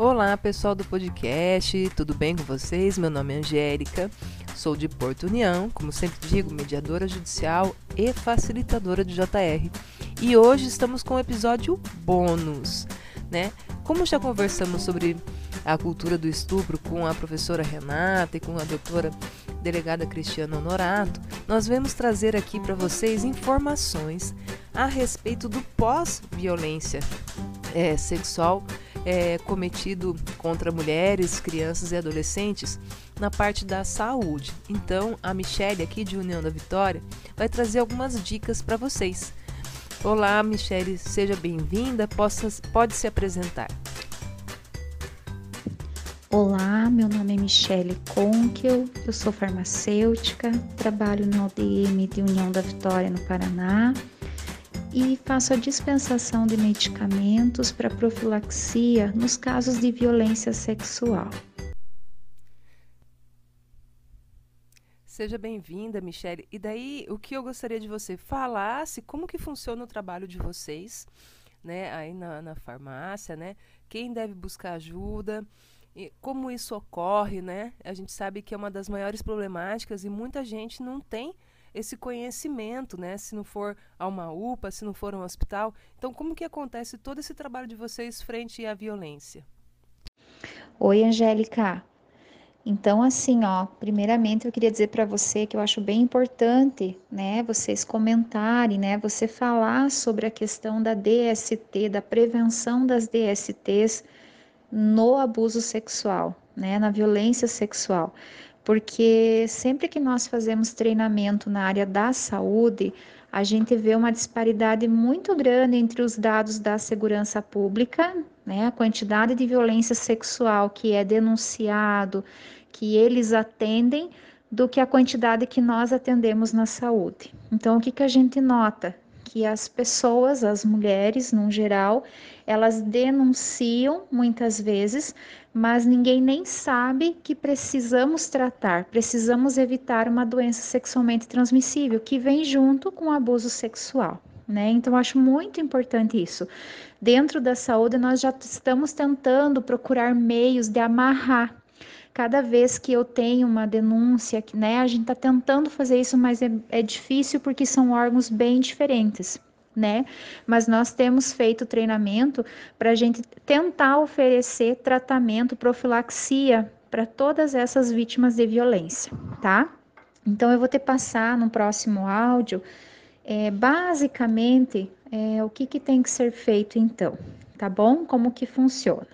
Olá, pessoal do podcast, tudo bem com vocês? Meu nome é Angélica, sou de Porto União, como sempre digo, mediadora judicial e facilitadora de JR. E hoje estamos com um episódio bônus, né? Como já conversamos sobre a cultura do estupro com a professora Renata e com a doutora delegada Cristiana Honorato, nós vamos trazer aqui para vocês informações a respeito do pós-violência é, sexual é, cometido contra mulheres, crianças e adolescentes na parte da saúde. Então, a Michelle aqui de União da Vitória vai trazer algumas dicas para vocês. Olá, Michelle, seja bem-vinda. Pode se apresentar. Olá, meu nome é Michele Conkel, eu sou farmacêutica, trabalho na ODM de União da Vitória, no Paraná, e faço a dispensação de medicamentos para profilaxia nos casos de violência sexual. Seja bem-vinda, Michele. E daí, o que eu gostaria de você falasse, como que funciona o trabalho de vocês, né, aí na, na farmácia, né? Quem deve buscar ajuda, e como isso ocorre, né? A gente sabe que é uma das maiores problemáticas e muita gente não tem esse conhecimento, né? Se não for a uma UPA, se não for um hospital. Então, como que acontece todo esse trabalho de vocês frente à violência? Oi, Angélica. Então, assim, ó, primeiramente eu queria dizer para você que eu acho bem importante, né, vocês comentarem, né, você falar sobre a questão da DST, da prevenção das DSTs no abuso sexual, né, na violência sexual porque sempre que nós fazemos treinamento na área da saúde, a gente vê uma disparidade muito grande entre os dados da segurança pública, né, a quantidade de violência sexual que é denunciado, que eles atendem, do que a quantidade que nós atendemos na saúde. Então, o que, que a gente nota? Que as pessoas, as mulheres, no geral, elas denunciam muitas vezes, mas ninguém nem sabe que precisamos tratar, precisamos evitar uma doença sexualmente transmissível que vem junto com o abuso sexual. Né? Então, acho muito importante isso. Dentro da saúde, nós já estamos tentando procurar meios de amarrar. Cada vez que eu tenho uma denúncia, né, a gente está tentando fazer isso, mas é, é difícil porque são órgãos bem diferentes né? Mas nós temos feito treinamento para a gente tentar oferecer tratamento, profilaxia para todas essas vítimas de violência, tá? Então eu vou te passar no próximo áudio, é, basicamente, é, o que, que tem que ser feito então, tá bom? Como que funciona.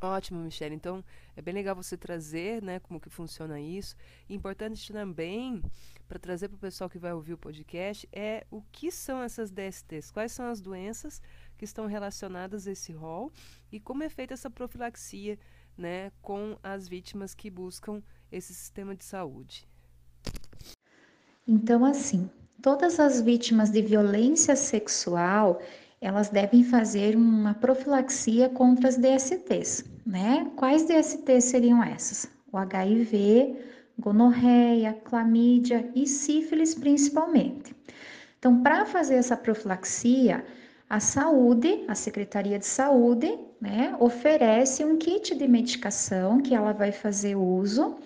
Ótimo, Michelle. Então, é bem legal você trazer, né, como que funciona isso. Importante também para trazer para o pessoal que vai ouvir o podcast é o que são essas DSTs, quais são as doenças que estão relacionadas a esse rol e como é feita essa profilaxia, né, com as vítimas que buscam esse sistema de saúde. Então, assim, todas as vítimas de violência sexual, elas devem fazer uma profilaxia contra as DSTs, né? Quais DSTs seriam essas? O HIV, gonorreia, clamídia e sífilis principalmente. Então, para fazer essa profilaxia, a saúde, a Secretaria de Saúde, né, oferece um kit de medicação que ela vai fazer uso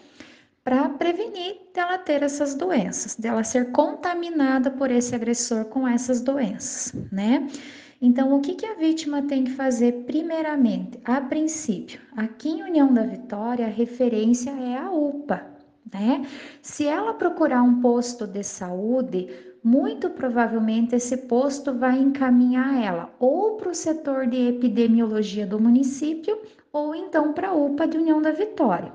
para prevenir dela ter essas doenças, dela ser contaminada por esse agressor com essas doenças, né? Então, o que, que a vítima tem que fazer primeiramente? A princípio, aqui em União da Vitória, a referência é a UPA, né? Se ela procurar um posto de saúde, muito provavelmente esse posto vai encaminhar ela ou para o setor de epidemiologia do município ou então para a UPA de União da Vitória.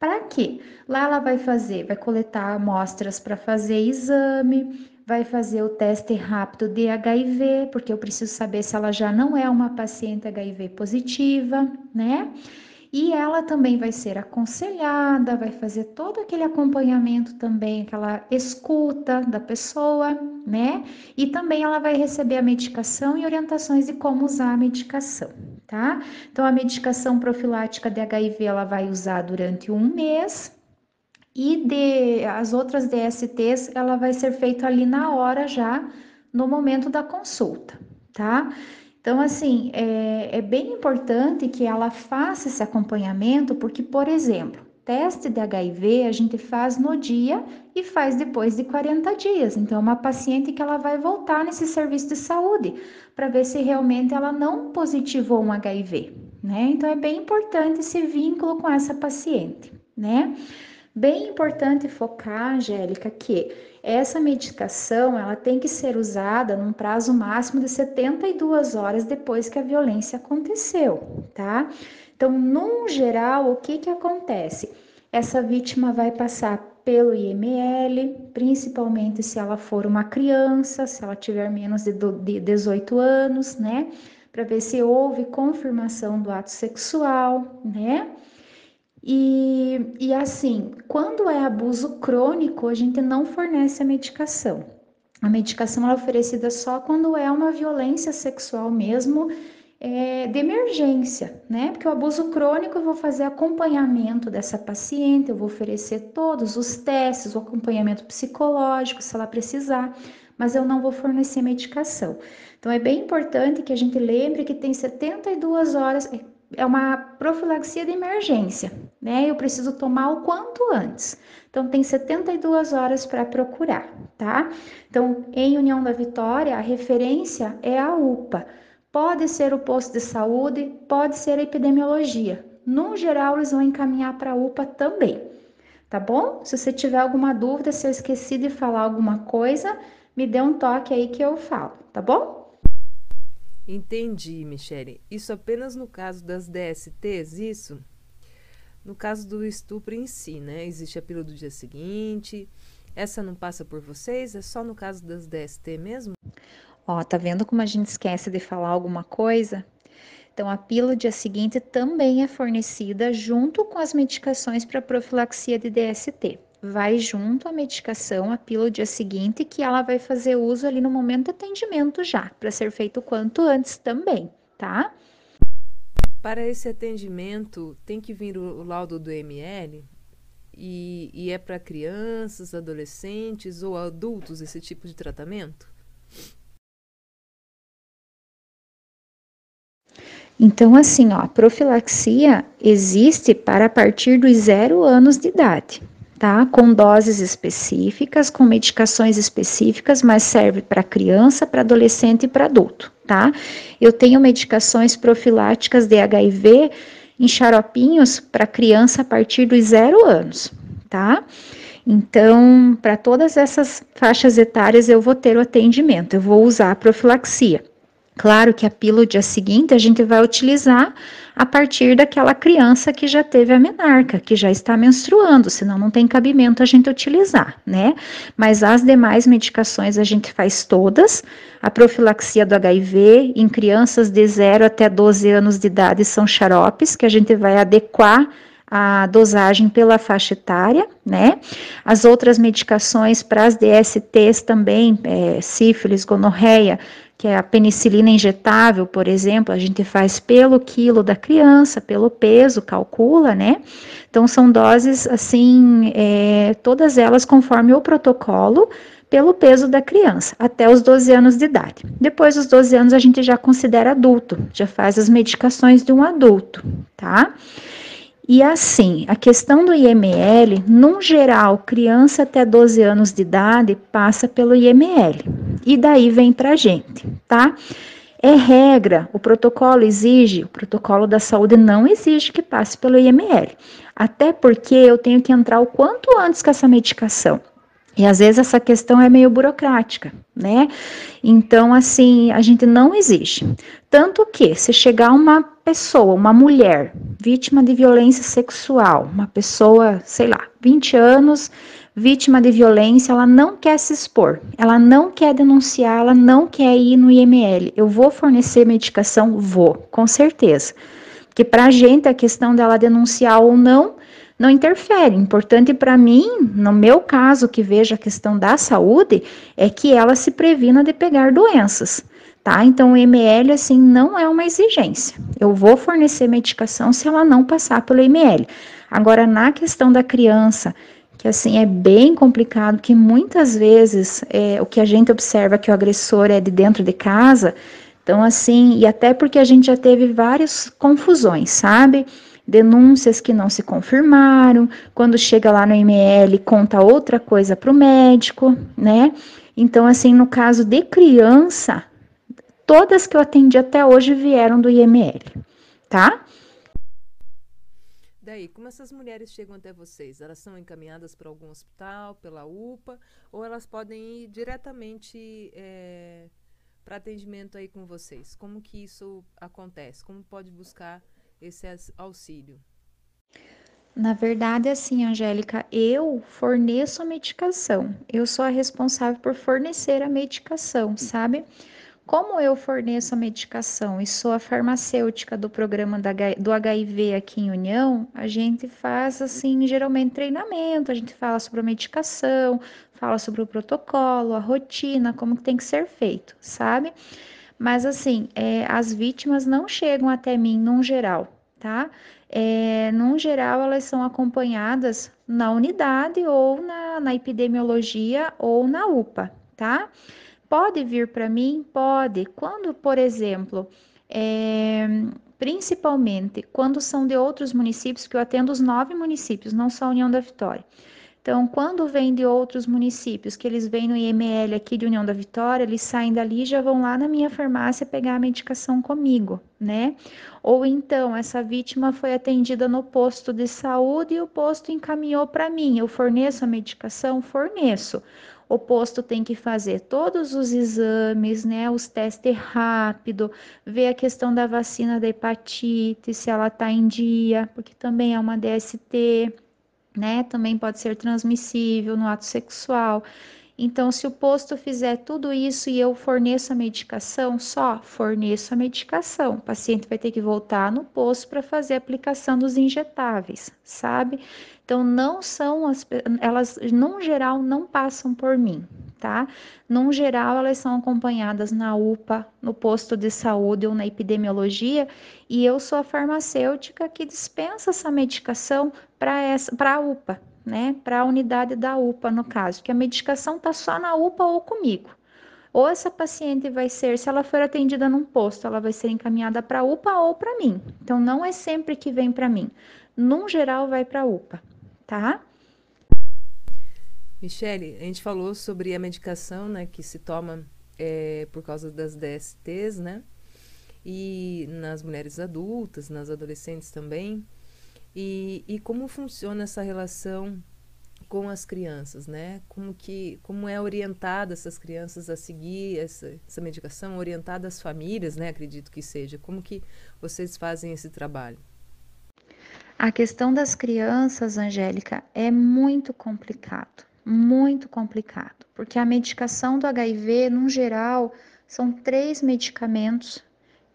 Para quê? Lá ela vai fazer, vai coletar amostras para fazer exame, vai fazer o teste rápido de HIV, porque eu preciso saber se ela já não é uma paciente HIV positiva, né? E ela também vai ser aconselhada, vai fazer todo aquele acompanhamento também, aquela escuta da pessoa, né? E também ela vai receber a medicação e orientações de como usar a medicação, tá? Então, a medicação profilática de HIV ela vai usar durante um mês, e de as outras DSTs ela vai ser feita ali na hora já no momento da consulta, tá? Então, assim, é, é bem importante que ela faça esse acompanhamento, porque, por exemplo, teste de HIV a gente faz no dia e faz depois de 40 dias. Então, é uma paciente que ela vai voltar nesse serviço de saúde para ver se realmente ela não positivou um HIV, né? Então, é bem importante esse vínculo com essa paciente, né? Bem importante focar, Angélica, que essa medicação ela tem que ser usada num prazo máximo de 72 horas depois que a violência aconteceu, tá? Então, no geral, o que que acontece? Essa vítima vai passar pelo IML, principalmente se ela for uma criança, se ela tiver menos de 18 anos, né? Para ver se houve confirmação do ato sexual, né? E, e assim, quando é abuso crônico, a gente não fornece a medicação. A medicação é oferecida só quando é uma violência sexual mesmo, é, de emergência, né? Porque o abuso crônico eu vou fazer acompanhamento dessa paciente, eu vou oferecer todos os testes, o acompanhamento psicológico, se ela precisar, mas eu não vou fornecer medicação. Então é bem importante que a gente lembre que tem 72 horas, é uma profilaxia de emergência, né? Eu preciso tomar o quanto antes. Então, tem 72 horas para procurar, tá? Então, em União da Vitória, a referência é a UPA. Pode ser o posto de saúde, pode ser a epidemiologia. No geral, eles vão encaminhar para a UPA também, tá bom? Se você tiver alguma dúvida, se eu esqueci de falar alguma coisa, me dê um toque aí que eu falo, tá bom? Entendi, Michele. Isso apenas no caso das DSTs, isso? No caso do estupro em si, né? Existe a pílula do dia seguinte. Essa não passa por vocês? É só no caso das DST mesmo? Ó, tá vendo como a gente esquece de falar alguma coisa? Então, a pílula do dia seguinte também é fornecida junto com as medicações para profilaxia de DST vai junto à medicação, a pílula dia seguinte, que ela vai fazer uso ali no momento do atendimento já, para ser feito quanto antes também, tá? Para esse atendimento, tem que vir o, laudo do ML? E, e é para crianças, adolescentes ou adultos esse tipo de tratamento? Então, assim, ó, a profilaxia existe para a partir dos zero anos de idade tá? Com doses específicas, com medicações específicas, mas serve para criança, para adolescente e para adulto, tá? Eu tenho medicações profiláticas de HIV em xaropinhos para criança a partir dos zero anos, tá? Então, para todas essas faixas etárias eu vou ter o atendimento, eu vou usar a profilaxia. Claro que a pílula dia seguinte a gente vai utilizar a partir daquela criança que já teve a menarca, que já está menstruando, senão não tem cabimento a gente utilizar, né? Mas as demais medicações a gente faz todas. A profilaxia do HIV em crianças de 0 até 12 anos de idade são xaropes que a gente vai adequar a dosagem pela faixa etária, né? As outras medicações para as DSTs também, é, sífilis, gonorreia, que é a penicilina injetável, por exemplo, a gente faz pelo quilo da criança, pelo peso, calcula, né? Então, são doses, assim, é, todas elas conforme o protocolo, pelo peso da criança, até os 12 anos de idade. Depois dos 12 anos, a gente já considera adulto, já faz as medicações de um adulto, tá? E assim, a questão do IML, num geral, criança até 12 anos de idade passa pelo IML. E daí vem para gente, tá? É regra, o protocolo exige, o protocolo da saúde não exige que passe pelo IML. Até porque eu tenho que entrar o quanto antes com essa medicação. E às vezes essa questão é meio burocrática, né? Então, assim, a gente não exige. Tanto que, se chegar uma pessoa, uma mulher, vítima de violência sexual, uma pessoa, sei lá, 20 anos, vítima de violência, ela não quer se expor, ela não quer denunciar, ela não quer ir no IML. Eu vou fornecer medicação? Vou, com certeza. Porque para a gente a questão dela denunciar ou não não interfere. Importante para mim, no meu caso, que vejo a questão da saúde, é que ela se previna de pegar doenças. Tá? Então, o ML, assim, não é uma exigência. Eu vou fornecer medicação se ela não passar pelo ML. Agora, na questão da criança, que assim é bem complicado, que muitas vezes é, o que a gente observa que o agressor é de dentro de casa, Então, assim, e até porque a gente já teve várias confusões, sabe? Denúncias que não se confirmaram, quando chega lá no ML, conta outra coisa para o médico, né? Então, assim, no caso de criança, todas que eu atendi até hoje vieram do IML, tá? Daí, como essas mulheres chegam até vocês? Elas são encaminhadas para algum hospital, pela UPA, ou elas podem ir diretamente é, para atendimento aí com vocês? Como que isso acontece? Como pode buscar esse auxílio? Na verdade, assim, Angélica, eu forneço a medicação. Eu sou a responsável por fornecer a medicação, sabe? Como eu forneço a medicação e sou a farmacêutica do programa do HIV aqui em União, a gente faz assim, geralmente treinamento, a gente fala sobre a medicação, fala sobre o protocolo, a rotina, como que tem que ser feito, sabe? Mas assim, é, as vítimas não chegam até mim num geral, tá? É, num geral, elas são acompanhadas na unidade ou na, na epidemiologia ou na UPA, tá? Pode vir para mim? Pode. Quando, por exemplo, é, principalmente quando são de outros municípios, que eu atendo os nove municípios, não só a União da Vitória. Então, quando vem de outros municípios, que eles vêm no IML aqui de União da Vitória, eles saem dali e já vão lá na minha farmácia pegar a medicação comigo, né? Ou então, essa vítima foi atendida no posto de saúde e o posto encaminhou para mim. Eu forneço a medicação? Forneço o posto tem que fazer todos os exames, né, os testes rápido, ver a questão da vacina da hepatite, se ela está em dia, porque também é uma DST, né, também pode ser transmissível no ato sexual. Então, se o posto fizer tudo isso e eu forneço a medicação, só forneço a medicação. O paciente vai ter que voltar no posto para fazer a aplicação dos injetáveis, sabe? Então, não são as, elas, no geral, não passam por mim, tá? No geral, elas são acompanhadas na UPA, no posto de saúde ou na epidemiologia, e eu sou a farmacêutica que dispensa essa medicação para a UPA, né, para a unidade da UPA, no caso, que a medicação está só na UPA ou comigo. Ou essa paciente vai ser, se ela for atendida num posto, ela vai ser encaminhada para a UPA ou para mim. Então, não é sempre que vem para mim. Num geral, vai para a UPA, tá? Michele, a gente falou sobre a medicação, né, que se toma é, por causa das DSTs, né? E nas mulheres adultas, nas adolescentes também. E, e como funciona essa relação com as crianças, né? Como que como é orientada essas crianças a seguir essa, essa medicação, orientada as famílias, né? Acredito que seja. Como que vocês fazem esse trabalho? A questão das crianças, Angélica, é muito complicado, muito complicado, porque a medicação do HIV, no geral, são três medicamentos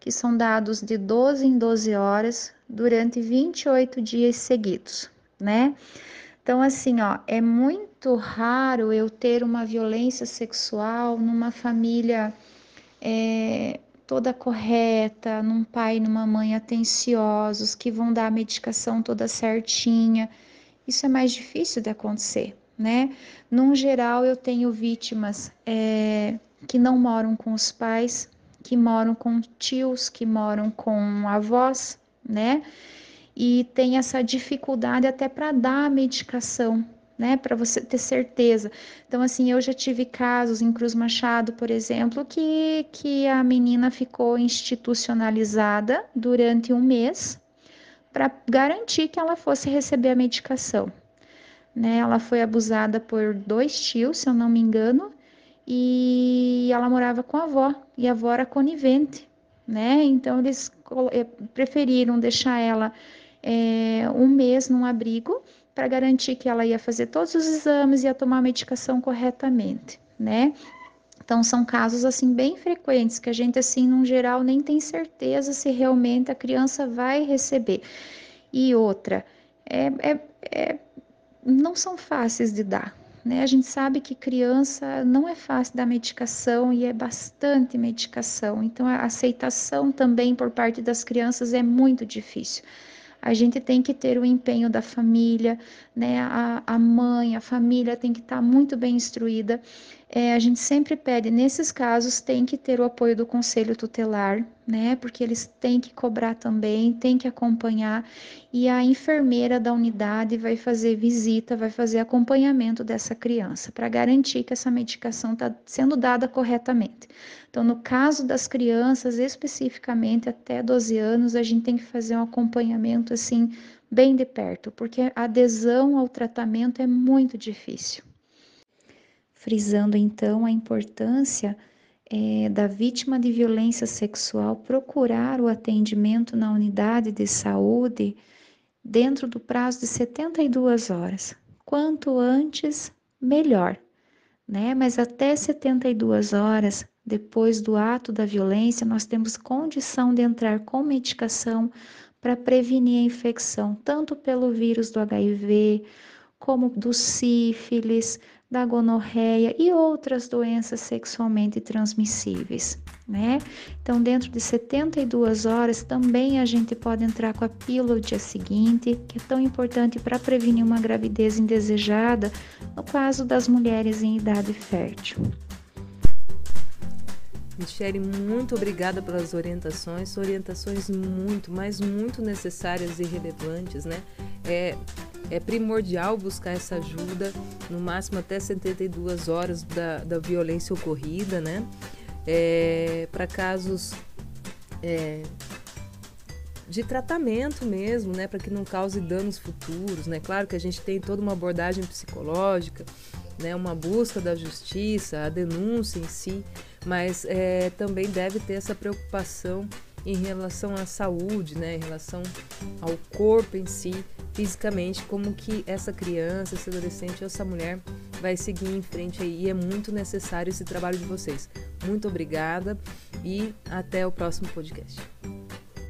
que são dados de 12 em 12 horas durante 28 dias seguidos, né? Então, assim, ó, é muito raro eu ter uma violência sexual numa família é, toda correta, num pai e numa mãe atenciosos, que vão dar a medicação toda certinha. Isso é mais difícil de acontecer, né? Num geral, eu tenho vítimas é, que não moram com os pais, que moram com tios, que moram com avós, né? E tem essa dificuldade até para dar a medicação, né? Para você ter certeza. Então, assim, eu já tive casos em Cruz Machado, por exemplo, que, que a menina ficou institucionalizada durante um mês para garantir que ela fosse receber a medicação. Né? Ela foi abusada por dois tios, se eu não me engano, e ela morava com a avó, e a avó era conivente, né? Então eles eh, preferiram deixar ela é, um mês num abrigo para garantir que ela ia fazer todos os exames e ia tomar a medicação corretamente, né? Então são casos assim bem frequentes que a gente assim, no geral, nem tem certeza se realmente a criança vai receber. E outra, é, é, é não são fáceis de dar, né? A gente sabe que criança não é fácil dar medicação e é bastante medicação, então a aceitação também por parte das crianças é muito difícil. A gente tem que ter o empenho da família, né? A, a mãe, a família tem que estar muito bem instruída. é, a gente sempre pede, nesses casos, tem que ter o apoio do conselho tutelar, né? Porque eles têm que cobrar também, tem que acompanhar, e a enfermeira da unidade vai fazer visita, vai fazer acompanhamento dessa criança, para garantir que essa medicação está sendo dada corretamente. Então, no caso das crianças, especificamente até 12 anos, a gente tem que fazer um acompanhamento assim, bem de perto, porque a adesão ao tratamento é muito difícil frisando então a importância é, da vítima de violência sexual procurar o atendimento na unidade de saúde dentro do prazo de 72 horas. Quanto antes, melhor, né? Mas até 72 horas depois do ato da violência, nós temos condição de entrar com medicação para prevenir a infecção, tanto pelo vírus do HIV, como do sífilis, da gonorreia e outras doenças sexualmente transmissíveis, né? Então, dentro de 72 horas, também a gente pode entrar com a pílula do dia seguinte, que é tão importante para prevenir uma gravidez indesejada no caso das mulheres em idade fértil. Michele, muito obrigada pelas orientações, orientações muito, mas muito necessárias e relevantes, né? É, é primordial buscar essa ajuda, no máximo até 72 horas da, da violência ocorrida, né? É, Para casos é, de tratamento mesmo, né? Para que não cause danos futuros, né? Claro que a gente tem toda uma abordagem psicológica, né? Uma busca da justiça, a denúncia em si, mas é, também deve ter essa preocupação em relação à saúde, né? Em relação ao corpo em si, fisicamente, como que essa criança, esse adolescente essa mulher vai seguir em frente aí. E é muito necessário esse trabalho de vocês. Muito obrigada e até o próximo podcast.